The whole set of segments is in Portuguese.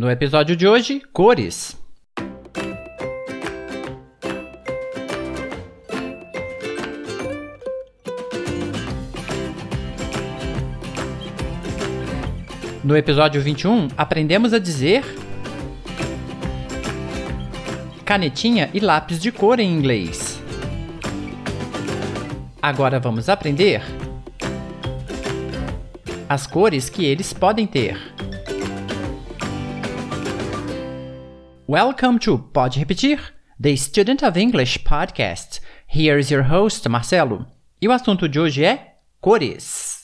No episódio de hoje, cores. No episódio 21, aprendemos a dizer canetinha e lápis de cor em inglês. Agora vamos aprender as cores que eles podem ter. Welcome to Pode Repetir, the Student of English podcast. Here is your host, Marcelo. E o assunto de hoje é cores.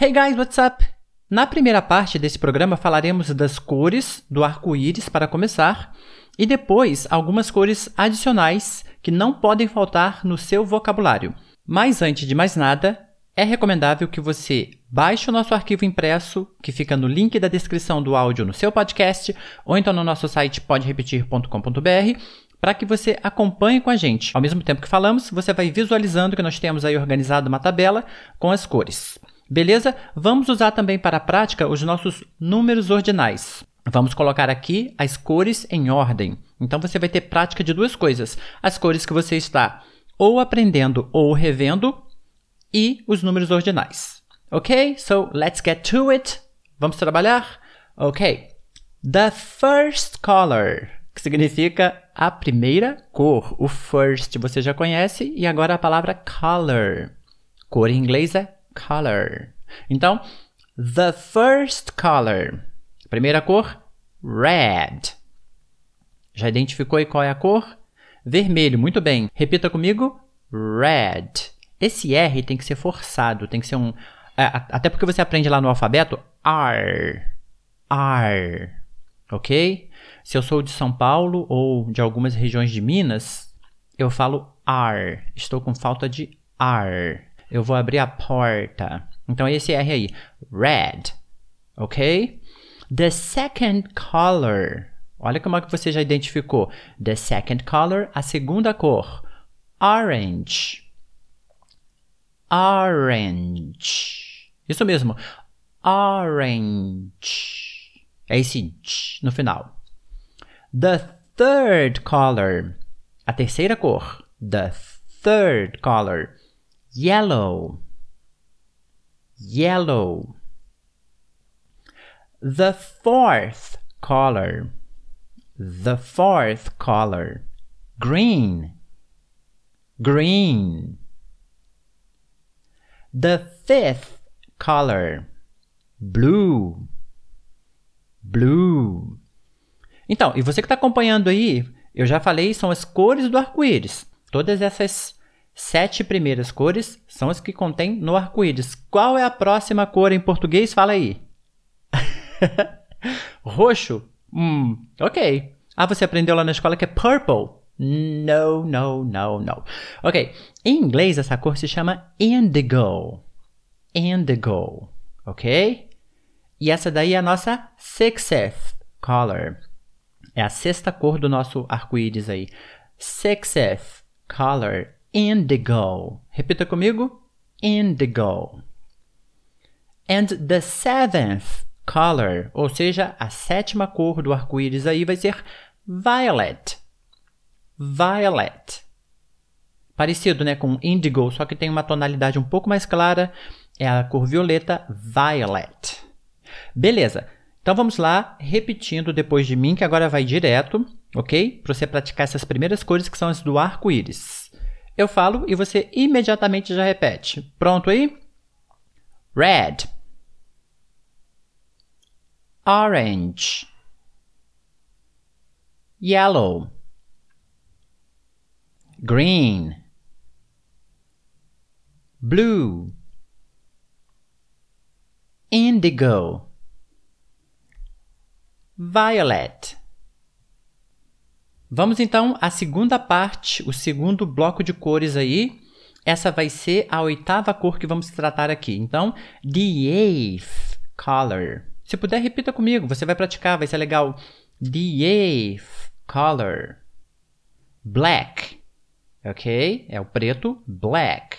Hey guys, what's up? Na primeira parte desse programa falaremos das cores do arco-íris para começar e depois algumas cores adicionais que não podem faltar no seu vocabulário. Mas antes de mais nada, é recomendável que você baixe o nosso arquivo impresso, que fica no link da descrição do áudio no seu podcast, ou então no nosso site poderepetir.com.br, para que você acompanhe com a gente. Ao mesmo tempo que falamos, você vai visualizando que nós temos aí organizado uma tabela com as cores. Beleza? Vamos usar também para a prática os nossos números ordinais. Vamos colocar aqui as cores em ordem. Então você vai ter prática de duas coisas: as cores que você está ou aprendendo ou revendo e os números ordinais. Ok? So let's get to it. Vamos trabalhar? Ok. The first color, que significa a primeira cor. O first você já conhece e agora a palavra color. Cor em inglês é color. Então, the first color. Primeira cor, red. Já identificou qual é a cor? Vermelho, muito bem. Repita comigo, red. Esse R tem que ser forçado, tem que ser um. É, até porque você aprende lá no alfabeto R. R. Ok? Se eu sou de São Paulo ou de algumas regiões de Minas, eu falo R. Estou com falta de R eu vou abrir a porta. Então, esse R aí, red, ok? The second color. Olha como é que você já identificou. The second color, a segunda cor. Orange. Orange. Isso mesmo. Orange. É esse no final. The third color. A terceira cor. The third color yellow, yellow. The fourth color, the fourth color, green, green. The fifth color, blue, blue. Então, e você que está acompanhando aí, eu já falei, são as cores do arco-íris. Todas essas sete primeiras cores são as que contém no arco-íris. Qual é a próxima cor em português? Fala aí. Roxo? Hum, ok. Ah, você aprendeu lá na escola que é purple. No, no, no, no. Ok. Em inglês, essa cor se chama indigo. Indigo. Ok? E essa daí é a nossa sixth color. É a sexta cor do nosso arco-íris aí. Sixth color indigo. Repita comigo. Indigo. And the seventh color, ou seja, a sétima cor do arco-íris aí vai ser violet. Violet. Parecido, né, com indigo, só que tem uma tonalidade um pouco mais clara. É a cor violeta, violet. Beleza. Então vamos lá, repetindo depois de mim, que agora vai direto, ok? Para você praticar essas primeiras cores que são as do arco-íris. Eu falo e você imediatamente já repete. Pronto aí? Red. Orange. Yellow. Green. Blue. Indigo. Violet. Vamos então à segunda parte, o segundo bloco de cores aí. Essa vai ser a oitava cor que vamos tratar aqui. Então, the eighth color. Se puder, repita comigo, você vai praticar, vai ser legal. The eighth color. Black. Ok? É o preto, black.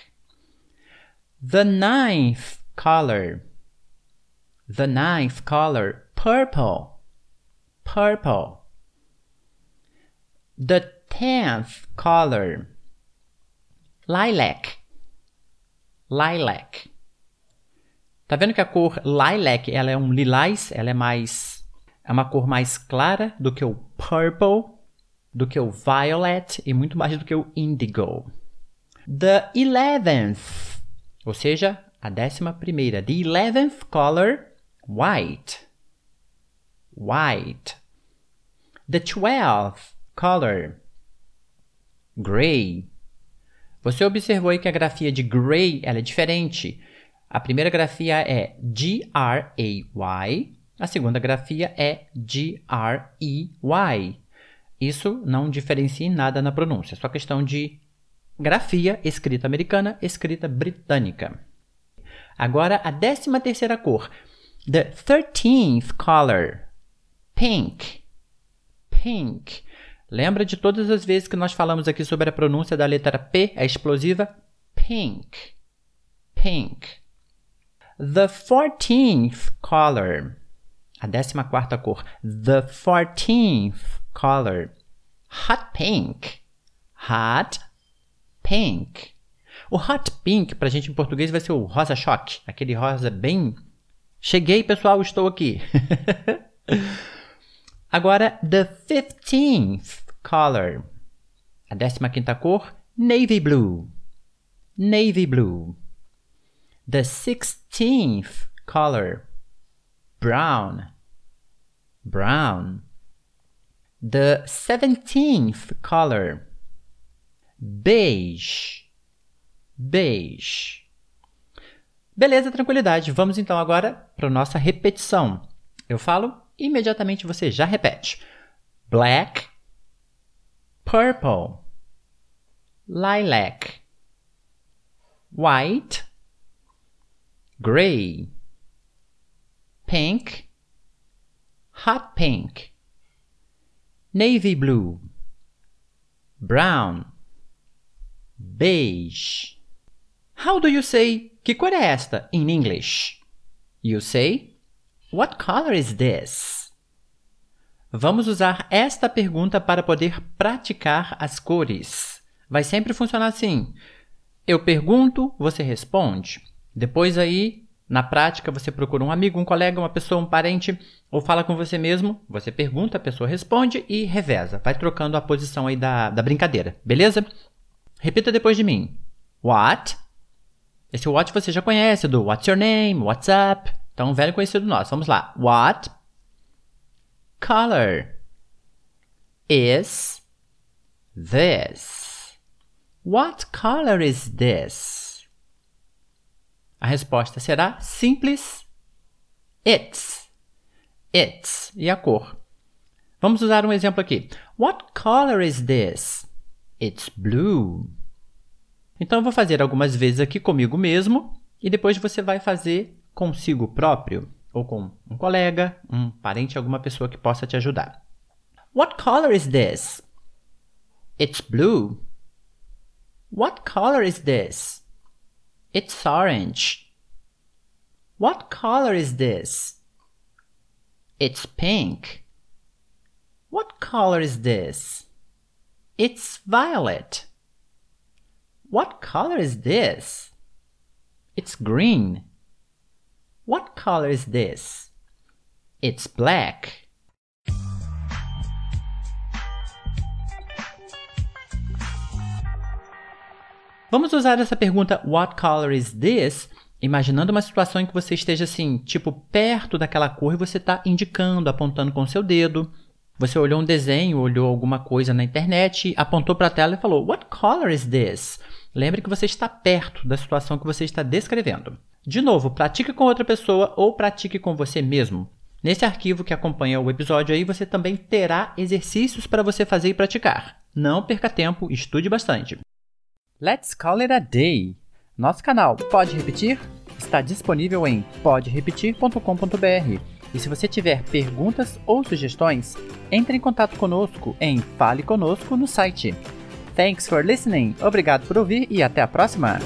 The ninth color. The ninth color, purple. purple. The tenth color, lilac. Lilac. Tá vendo que a cor lilac, ela é um lilás, ela é mais é uma cor mais clara do que o purple, do que o violet e muito mais do que o indigo. The eleventh, ou seja, a décima primeira. The eleventh color, white. White. The twelfth color, gray. Você observou aí que a grafia de gray ela é diferente. A primeira grafia é G-R-A-Y, a segunda grafia é G-R-E-Y. Isso não diferencia em nada na pronúncia, é só questão de grafia, escrita americana, escrita britânica. Agora, a décima terceira cor. The thirteenth color. Pink. Pink. Lembra de todas as vezes que nós falamos aqui sobre a pronúncia da letra P, a explosiva? Pink. Pink. The fourteenth color. A décima quarta cor. The fourteenth color. Hot pink. Hot pink. O hot pink, pra gente em português, vai ser o rosa choque. Aquele rosa bem. Cheguei, pessoal, estou aqui. Agora, the fifteenth color. A décima quinta cor, navy blue. Navy blue. The sixteenth color, brown. Brown. The seventeenth color, beige. Beige. Beleza, tranquilidade. Vamos então agora para nossa repetição. Eu falo, imediatamente você já repete. Black, purple, lilac, white, gray, pink, hot pink, navy blue, brown, beige. How do you say que cor é esta in English? You say, What color is this? Vamos usar esta pergunta para poder praticar as cores. Vai sempre funcionar assim. Eu pergunto, você responde. Depois aí, na prática, você procura um amigo, um colega, uma pessoa, um parente, ou fala com você mesmo, você pergunta, a pessoa responde e reveza. Vai trocando a posição aí da, da brincadeira, beleza? Repita depois de mim. What? Esse what você já conhece, do What's your name? What's up? Então, velho conhecido nosso. Vamos lá. What color is this? What color is this? A resposta será simples. It's. It's. E a cor. Vamos usar um exemplo aqui. What color is this? It's blue. Então, eu vou fazer algumas vezes aqui comigo mesmo e depois você vai fazer consigo próprio ou com um colega, um parente, alguma pessoa que possa te ajudar. What color is this? It's blue. What color is this? It's orange. What color is this? It's pink. What color is this? It's violet. What color is this? It's green. What color is this? It's black. Vamos usar essa pergunta What color is this? Imaginando uma situação em que você esteja assim, tipo, perto daquela cor e você está indicando, apontando com seu dedo. Você olhou um desenho, olhou alguma coisa na internet, apontou para a tela e falou What color is this? Lembre que você está perto da situação que você está descrevendo. De novo, pratique com outra pessoa ou pratique com você mesmo. Nesse arquivo que acompanha o episódio aí, você também terá exercícios para você fazer e praticar. Não perca tempo, estude bastante. Let's call it a day. Nosso canal Pode Repetir está disponível em poderepetir.com.br. E se você tiver perguntas ou sugestões, entre em contato conosco em Fale Conosco no site. Thanks for listening. Obrigado por ouvir e até a próxima.